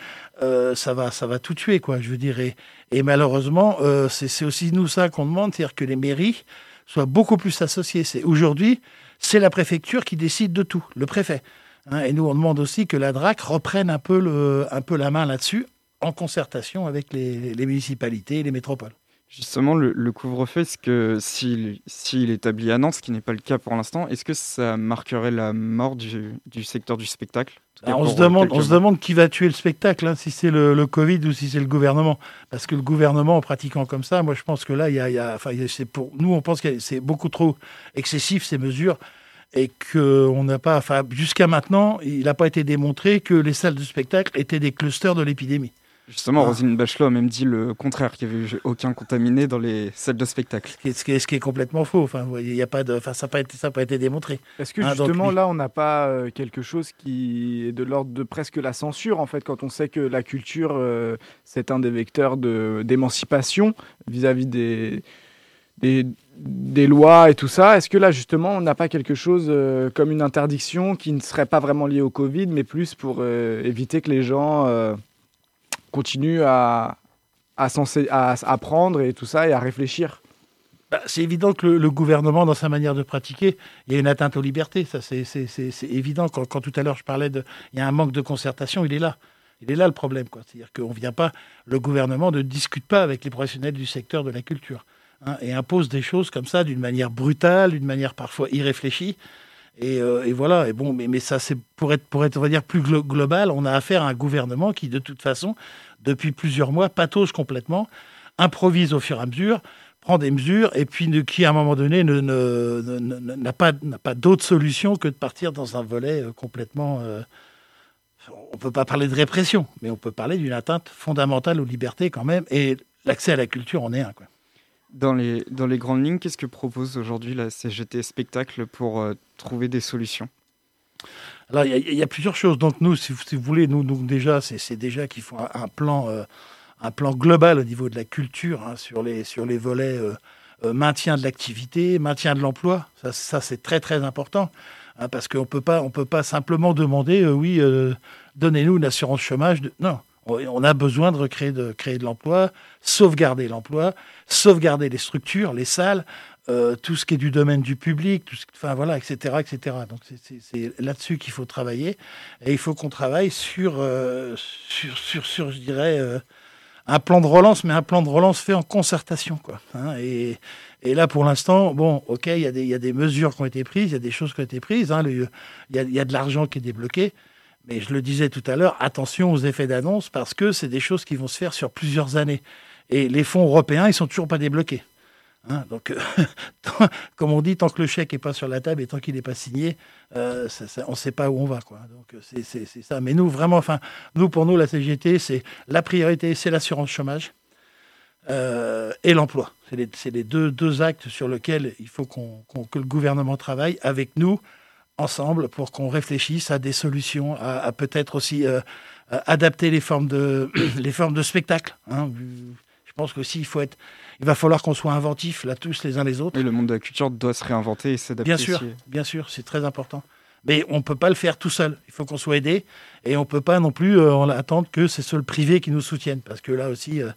euh, ça, va, ça va tout tuer, quoi, je veux dire. Et, malheureusement, euh, c'est c'est aussi nous ça qu'on demande, c'est-à-dire que les mairies soient beaucoup plus associées. C'est Aujourd'hui, c'est la préfecture qui décide de tout, le préfet. Hein, et nous, on demande aussi que la DRAC reprenne un peu, le, un peu la main là-dessus, en concertation avec les, les municipalités et les métropoles. Justement, le, le couvre-feu, est-ce que s'il s'il est établi à Nantes, ce qui n'est pas le cas pour l'instant, est-ce que ça marquerait la mort du, du secteur du spectacle? Cas on, se demande, quelques on se mois. demande qui va tuer le spectacle, hein, si c'est le, le Covid ou si c'est le gouvernement. Parce que le gouvernement, en pratiquant comme ça, moi je pense que là, il y a, y y pour nous, on pense que c'est beaucoup trop excessif ces mesures et que on n'a pas, enfin, jusqu'à maintenant, il n'a pas été démontré que les salles de spectacle étaient des clusters de l'épidémie. Justement, Ah. Roselyne Bachelot a même dit le contraire, qu'il n'y avait eu aucun contaminé dans les salles de spectacle. Ce qui est, ce qui complètement faux. Enfin, y a pas de, enfin, ça n'a pas été, pas démontré. Est-ce que Ah, donc justement là, on n'a pas euh, quelque chose qui est de l'ordre de presque la censure, en fait, quand on sait que la culture, euh, c'est un des vecteurs de- d'émancipation vis-à-vis des, des, des lois et tout ça? Est-ce que là, justement, on n'a pas quelque chose euh, comme une interdiction qui ne serait pas vraiment liée au Covid, mais plus pour euh, éviter que les gens euh, continuent à, à, à apprendre et tout ça et à réfléchir Bah, c'est évident que le, gouvernement, dans sa manière de pratiquer, il y a une atteinte aux libertés. Ça, c'est, évident. Quand, tout à l'heure je parlais de, il y a un manque de concertation, il est là. Il est là le problème. C'est-à-dire qu'on vient pas, le gouvernement ne discute pas avec les professionnels du secteur de la culture hein, et impose des choses comme ça d'une manière brutale, d'une manière parfois irréfléchie. Et, euh, et voilà. Et bon, mais, ça, c'est pour être, pour être, on va dire, plus glo- global, on a affaire à un gouvernement qui, de toute façon, depuis plusieurs mois, patauge complètement, improvise au fur et à mesure, prend des mesures, et puis qui, à un moment donné, ne- ne- ne- n'a n'a pas d'autre solution que de partir dans un volet euh, complètement. euh, on ne peut pas parler de répression, mais on peut parler d'une atteinte fondamentale aux libertés quand même, et l'accès à la culture en est un. Quoi. Dans les, dans les grandes lignes, qu'est-ce que propose aujourd'hui la CGT Spectacle pour euh, trouver des solutions? Alors, il y a- plusieurs choses. Donc, nous, si vous, si vous voulez, nous, nous déjà, c'est déjà qu'il faut un, plan, euh, un plan global au niveau de la culture hein, sur, les, sur les volets euh, maintien de l'activité, maintien de l'emploi. Ça, ça c'est très, très important. hein, parce qu'on on peut pas simplement demander, oui, donnez-nous une assurance chômage. De... Non, on a besoin de recréer de, créer de l'emploi, sauvegarder l'emploi, sauvegarder les structures, les salles, euh, tout ce qui est du domaine du public, tout ce, enfin voilà, etc., etc. Donc c'est- là-dessus qu'il faut travailler et il faut qu'on travaille sur, euh, sur, sur, je dirais, euh, un plan de relance, mais un plan de relance fait en concertation. Quoi, hein. et, là, pour l'instant, bon, ok, il y, a des, y a des mesures qui ont été prises, il y a des choses qui ont été prises, hein, il y, a, y a de l'argent qui est débloqué. Mais je le disais tout à l'heure, attention aux effets d'annonce parce que c'est des choses qui vont se faire sur plusieurs années. Et les fonds européens, ils sont toujours pas débloqués. Hein, donc, comme on dit, tant que le chèque n'est pas sur la table et tant qu'il n'est pas signé, euh, on ne sait pas où on va. Donc, c'est ça. Mais nous, vraiment, enfin, nous, pour nous, la CGT, c'est la priorité, c'est l'assurance chômage euh, et l'emploi. C'est les, deux, actes sur lesquels il faut que le gouvernement travaille avec nous, ensemble, pour qu'on réfléchisse à des solutions, à, peut-être aussi adapter les formes de, les formes de spectacle. Hein. Je pense que il faut être il va falloir qu'on soit inventifs là tous les uns les autres. Et le monde de la culture doit se réinventer et s'adapter. Bien sûr, bien sûr, c'est très important. Mais on ne peut pas le faire tout seul. Il faut qu'on soit aidé et on ne peut pas non plus euh, attendre que c'est seul privé qui nous soutienne parce que là aussi. Euh,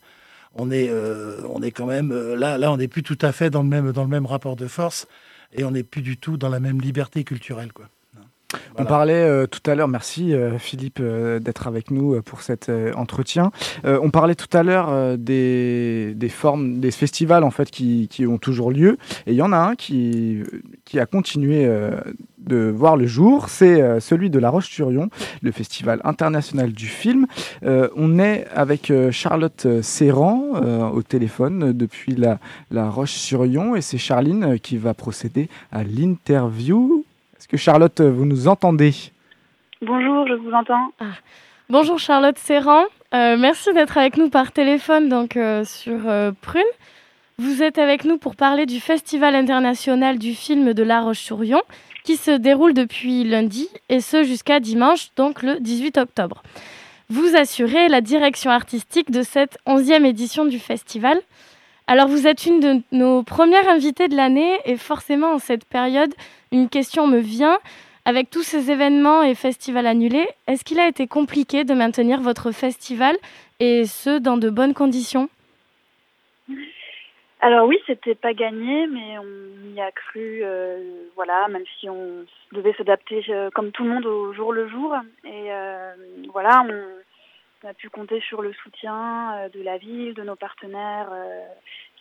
on est, euh, on est quand même là, là, on n'est plus tout à fait dans le même, dans le même rapport de force et on n'est plus du tout dans la même liberté culturelle, quoi. On parlait euh, tout à l'heure, merci euh, Philippe euh, d'être avec nous pour cet entretien. on parlait tout à l'heure des, formes, des festivals en fait qui, ont toujours lieu. Et il y en a un qui, a continué de voir le jour, c'est celui de La Roche-sur-Yon, le festival international du film. on est avec Charlotte Serran au téléphone depuis la, la Roche-sur-Yon et c'est Charline qui va procéder à l'interview que Charlotte, vous nous entendez Bonjour, je vous entends. Ah. Bonjour Charlotte Serran, euh, merci d'être avec nous par téléphone donc euh, sur euh, Prune. Vous êtes avec nous pour parler du Festival international du film de La Roche-sur-Yon qui se déroule depuis lundi et ce jusqu'à dimanche, donc le 18 octobre. Vous assurez la direction artistique de cette 11e édition du festival. Alors vous êtes une de nos premières invitées de l'année et forcément en cette période, une question me vient. Avec tous ces événements et festivals annulés, est-ce qu'il a été compliqué de maintenir votre festival et ce dans de bonnes conditions? Alors oui, c'était pas gagné, mais on y a cru, euh, voilà, même si on devait s'adapter euh, comme tout le monde au jour le jour. Et euh, voilà, on, a pu compter sur le soutien de la ville, de nos partenaires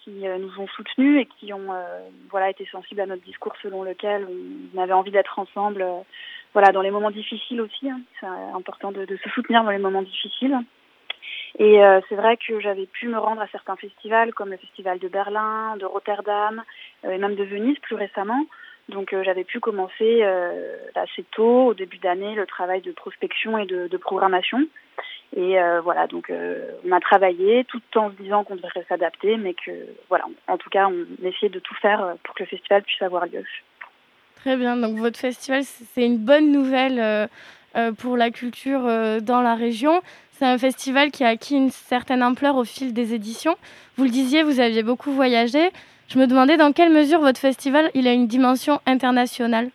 qui euh, nous ont soutenus et qui ont euh, voilà été sensibles à notre discours selon lequel on avait envie d'être ensemble euh, voilà dans les moments difficiles aussi hein. c'est important de, se soutenir dans les moments difficiles. Et c'est vrai que j'avais pu me rendre à certains festivals comme le festival de Berlin de Rotterdam et même de Venise plus récemment. Donc j'avais pu commencer assez tôt au début d'année le travail de prospection et de programmation et euh, voilà, donc euh, on a travaillé tout en se disant qu'on devrait s'adapter, mais que voilà, en tout cas, on essayait de tout faire euh, pour que le festival puisse avoir lieu. Très bien, donc votre festival, c'est une bonne nouvelle pour la culture dans la région. C'est un festival qui a acquis une certaine ampleur au fil des éditions. Vous le disiez, vous aviez beaucoup voyagé. Je me demandais dans quelle mesure votre festival il a une dimension internationale?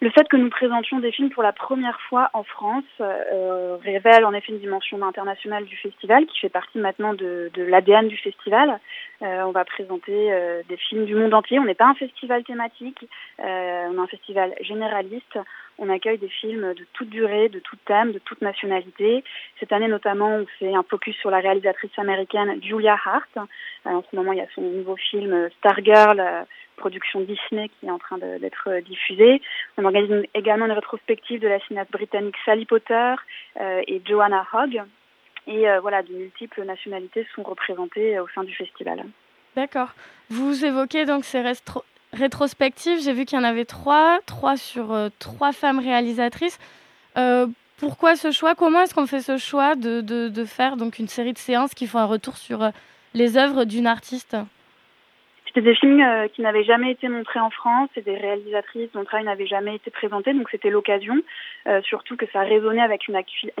Le fait que nous présentions des films pour la première fois en France euh, révèle en effet une dimension internationale du festival qui fait partie maintenant de, de l'ADN du festival. Euh, on va présenter euh, des films du monde entier. On n'est pas un festival thématique, euh, on est un festival généraliste. On accueille des films de toute durée, de tout thème, de toute nationalité. Cette année notamment, on fait un focus sur la réalisatrice américaine Julia Hart. en ce moment, il y a son nouveau film Stargirl production Disney qui est en train d'être diffusée. On organise également une rétrospective de la cinéaste britannique Sally Potter euh, et Joanna Hogg. Et euh, voilà, de multiples nationalités sont représentées au sein du festival. D'accord. Vous évoquez donc ces rétrospectives. J'ai vu qu'il y en avait trois, trois sur euh, trois femmes réalisatrices. pourquoi ce choix? Comment est-ce qu'on fait ce choix de, de, faire donc une série de séances qui font un retour sur les œuvres d'une artiste? C'était des films euh, qui n'avaient jamais été montrés en France et des réalisatrices dont le travail n'avait jamais été présenté, donc c'était l'occasion, euh, surtout que ça résonnait avec une,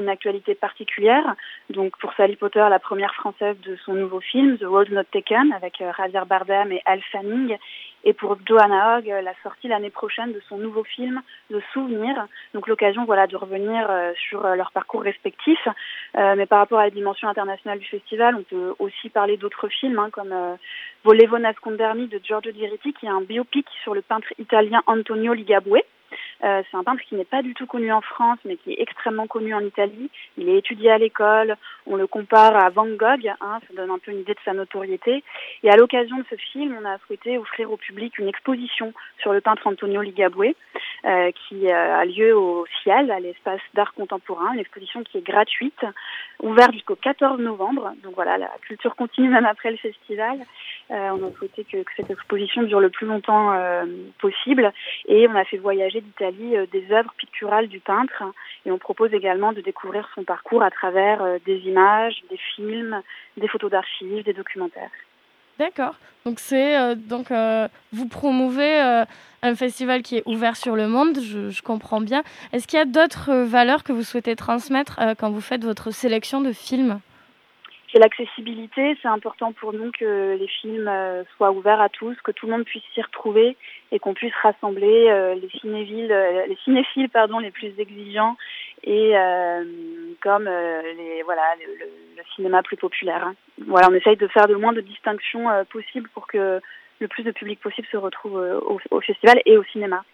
actualité particulière. Donc pour Sally Potter, la première française de son nouveau film, The Road Not Taken, avec euh, Javier Bardem et Al Fanning, et pour Joanna Hogg, la sortie l'année prochaine de son nouveau film The Souvenir. Donc l'occasion voilà de revenir sur leur parcours respectif. mais par rapport à la dimension internationale du festival, on peut aussi parler d'autres films hein, comme Volevo Nascondermi de Giorgio Diritti, qui est un biopic sur le peintre italien Antonio Ligabue. Euh, c'est un peintre qui n'est pas du tout connu en France, mais qui est extrêmement connu en Italie. Il est étudié à l'école. On le compare à Van Gogh. Hein, ça donne un peu une idée de sa notoriété. Et à l'occasion de ce film, on a souhaité offrir au public une exposition sur le peintre Antonio Ligabue, euh, qui euh, a lieu au Ciel, à l'espace d'art contemporain. Une exposition qui est gratuite, ouverte jusqu'au 14 novembre. Donc voilà, la culture continue même après le festival. On a souhaité que, que, cette exposition dure le plus longtemps possible et on a fait voyager d'Italie euh, des œuvres picturales du peintre et on propose également de découvrir son parcours à travers euh, des images, des films, des photos d'archives, des documentaires. D'accord. Donc c'est euh, donc vous promouvez un festival qui est ouvert sur le monde, je, je comprends bien. Est-ce qu'il y a d'autres valeurs que vous souhaitez transmettre quand vous faites votre sélection de films? C'est l'accessibilité. C'est important pour nous que les films euh, soient ouverts à tous, que tout le monde puisse s'y retrouver et qu'on puisse rassembler euh, les cinéphiles, euh, les cinéphiles pardon, les plus exigeants et comme voilà le, cinéma plus populaire. Hein. Voilà, on essaye de faire le moins de distinctions possibles pour que le plus de public possible se retrouve au, au festival et au cinéma.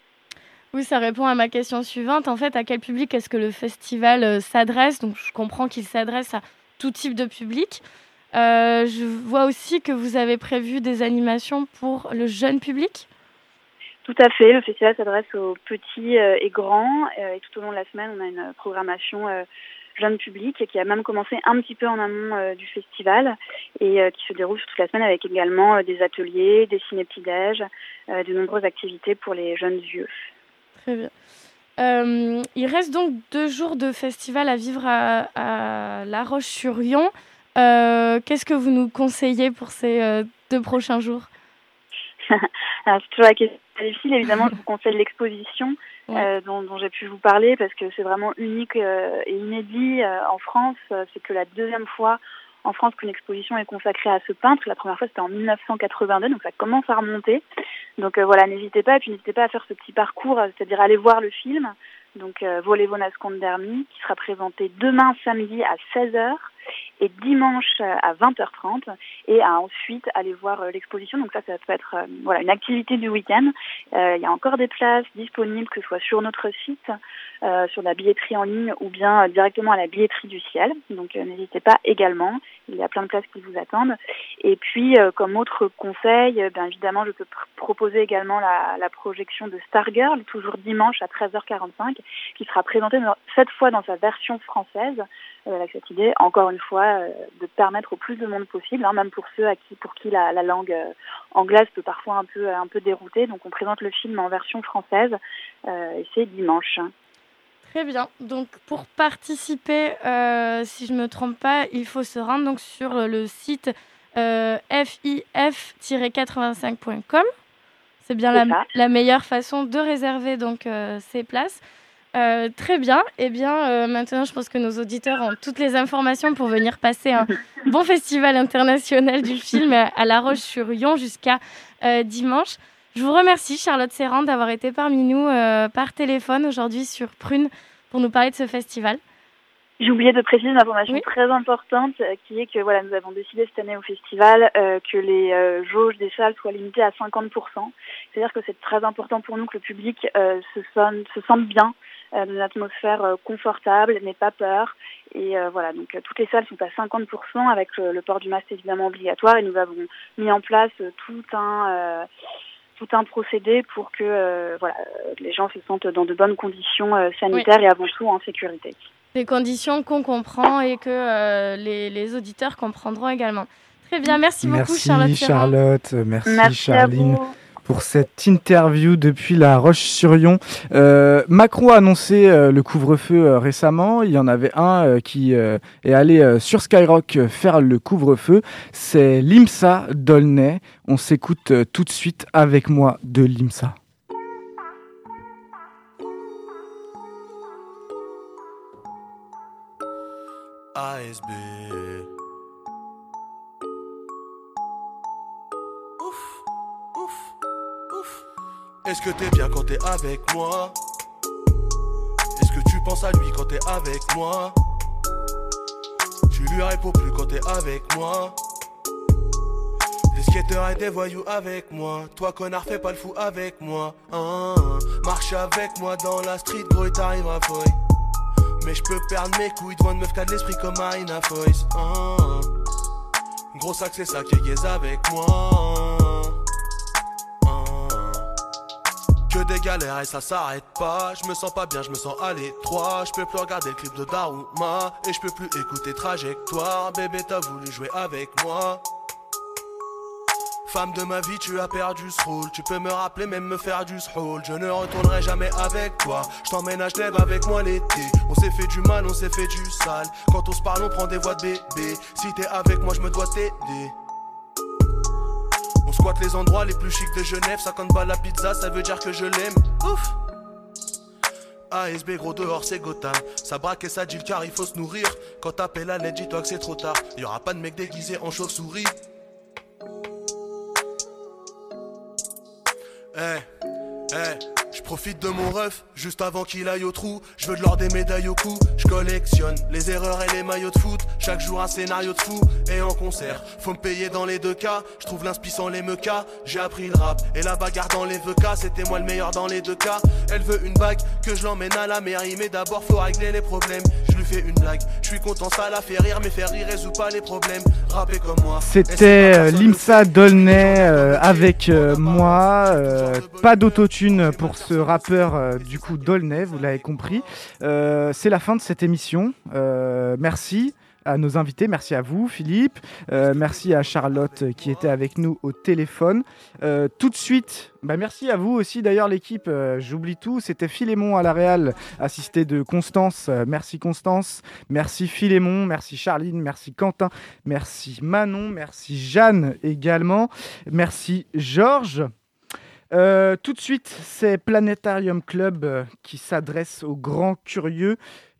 Oui, ça répond à ma question suivante. En fait, à quel public est-ce que le festival s'adresse? Donc, je comprends qu'il s'adresse à tout type de public. Euh, je vois aussi que vous avez prévu des animations pour le jeune public. Tout à fait. Le festival s'adresse aux petits euh, et grands. Euh, et tout au long de la semaine, on a une programmation jeune public qui a même commencé un petit peu en amont du festival et qui se déroule toute la semaine avec également des ateliers, des ciné-petits-déj, de nombreuses activités pour les jeunes vieux. Très bien. Euh, il reste donc deux jours de festival à vivre à, à La Roche-sur-Yon. Euh, Qu'est-ce que vous nous conseillez pour ces euh, deux prochains jours? C'est toujours la question difficile. Évidemment, je vous conseille l'exposition ouais. Dont, dont j'ai pu vous parler parce que c'est vraiment unique et inédit en France. C'est que la deuxième fois en France qu'une exposition est consacrée à ce peintre. La première fois, c'était en 1982, donc ça commence à remonter. Donc euh, voilà, n'hésitez pas, et puis n'hésitez pas à faire ce petit parcours, c'est-à-dire aller voir le film, donc euh, Volevo Nascondermi, qui sera présenté demain samedi à 16h et dimanche à 20h30 et à ensuite aller voir euh, l'exposition. Donc ça, ça peut être euh, voilà une activité du week-end. Euh, il y a encore des places disponibles, que ce soit sur notre site, euh, sur la billetterie en ligne ou bien directement à la billetterie du ciel. Donc n'hésitez pas également. Il y a plein de places qui vous attendent. Et puis, comme autre conseil, bien évidemment, je peux pr proposer également la, la projection de Stargirl, toujours dimanche à 13h45, qui sera présentée cette fois dans sa version française euh, avec cette idée, encore une fois, euh, de permettre au plus de monde possible, hein, même pour ceux à qui, pour qui la, la langue euh, anglaise peut parfois un peu, un peu dérouter. Donc on présente le film en version française euh, et c'est dimanche. Très bien. Donc pour participer, euh, si je ne me trompe pas, il faut se rendre donc sur le site euh, fif-85.com. C'est bien la, la, meilleure façon de réserver donc euh, ces places. Euh, très bien. Eh bien, euh, maintenant, je pense que nos auditeurs ont toutes les informations pour venir passer un bon festival international du film à La Roche-sur-Yon jusqu'à dimanche. Je vous remercie, Charlotte Serrand, d'avoir été parmi nous euh, par téléphone aujourd'hui sur Prune pour nous parler de ce festival. J'ai oublié de préciser une information oui. très importante euh, qui est que voilà, nous avons décidé cette année au festival euh, que les euh, jauges des salles soient limitées à 50%. C'est-à-dire que c'est très important pour nous que le public euh, se, sonne, se sente bien dans une atmosphère confortable, n'ait pas peur. Et voilà, donc toutes les salles sont à 50% avec le, le port du masque évidemment obligatoire et nous avons mis en place tout un tout un procédé pour que euh, voilà, les gens se sentent dans de bonnes conditions euh, sanitaires oui. et avant tout en sécurité. Des conditions qu'on comprend et que euh, les, les, auditeurs comprendront également. Très bien, merci, merci beaucoup Charlotte. Charlotte merci, merci Charline pour cette interview depuis la Roche-sur-Yon. Euh, Macron a annoncé euh, le couvre-feu euh, récemment. Il y en avait un qui est allé sur Skyrock faire le couvre-feu. C'est Limsa Dolnay. On s'écoute tout de suite avec moi de Limsa. Est-ce que t'es bien quand t'es avec moi? Est-ce que tu penses à lui quand t'es avec moi? Tu lui réponds plus quand t'es avec moi Est-ce skateurs et des voyous avec moi. Toi, connard, fais pas le fou avec moi. Hein. Marche avec moi dans la street, gros, et t'arriveras foy. Mais je peux perdre mes couilles devant une meuf qui a de l'esprit comme Marina Foyce. Hein. Gros sac, c'est ça qui est avec moi. Que des galères et ça s'arrête pas. Je me sens pas bien, je me sens à l'étroit. Je peux plus regarder le clip de Daruma. Et je peux plus écouter Trajectoire. Bébé, t'as voulu jouer avec moi. Femme de ma vie, tu as perdu ce rôle. Tu peux me rappeler, même me faire du rôle. Je ne retournerai jamais avec toi. Je t'emmène à Genève avec moi l'été. On s'est fait du mal, on s'est fait du sale. Quand on se parle, on prend des voix de bébé. Si t'es avec moi, je me dois t'aider. Squatte les endroits les plus chics de Genève. 50 balles la pizza, ça veut dire que je l'aime. Ouf! ASB gros dehors c'est Gotham Ça braque et ça dit car il faut se nourrir Quand t'appelles à l'aide dis-toi que c'est trop tard y aura pas de mec déguisé en chauve-souris Eh, eh, profite de mon ref juste avant qu'il aille au trou. Je veux de l'or des médailles au cou. Je collectionne les erreurs et les maillots de foot. Chaque jour un scénario de fou et en concert. Faut me payer dans les deux cas. Je trouve l'inspi sans les mecas. J'ai appris le rap et la bagarre dans les VK. C'était moi le meilleur dans les deux cas. Elle veut une bague que je l'emmène à la mairie. Mais d'abord faut régler les problèmes. Je lui fais une blague. Je suis content, ça la fait rire. Mais faire rire résout pas les problèmes. Rapper comme moi. C'était euh, Limsa Dolnay euh, avec euh, moi. euh, pas d'autotune pour ce rappeur du coup Dolnay, vous l'avez compris. C'est la fin de cette émission. Merci à nos invités, merci à vous Philippe, Euh, merci. à Charlotte euh, qui était avec nous au téléphone. Euh, tout de suite, bah, merci à vous aussi. D'ailleurs l'équipe, euh, j'oublie tout, c'était Philémon à la Réal, assisté de Constance, merci Constance, merci Philémon, merci Charline, merci Quentin, merci Manon, merci Jeanne également, merci Georges. Tout de suite, c'est Planétarium Club qui s'adresse aux grands curieux,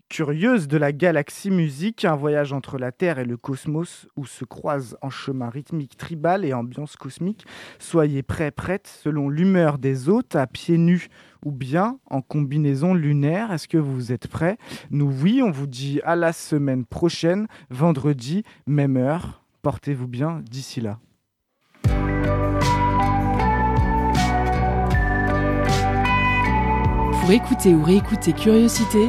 curieuses de la galaxie musique, un voyage entre la Terre et le cosmos où se croisent en chemin rythmique tribal et ambiance cosmique. Soyez prêts, prêtes, selon l'humeur des hôtes, à pieds nus ou bien en combinaison lunaire. Est-ce que vous êtes prêts? Nous, oui, on vous dit à la semaine prochaine, vendredi, même heure. Portez-vous bien d'ici là. Pour écouter ou réécouter Curiosité,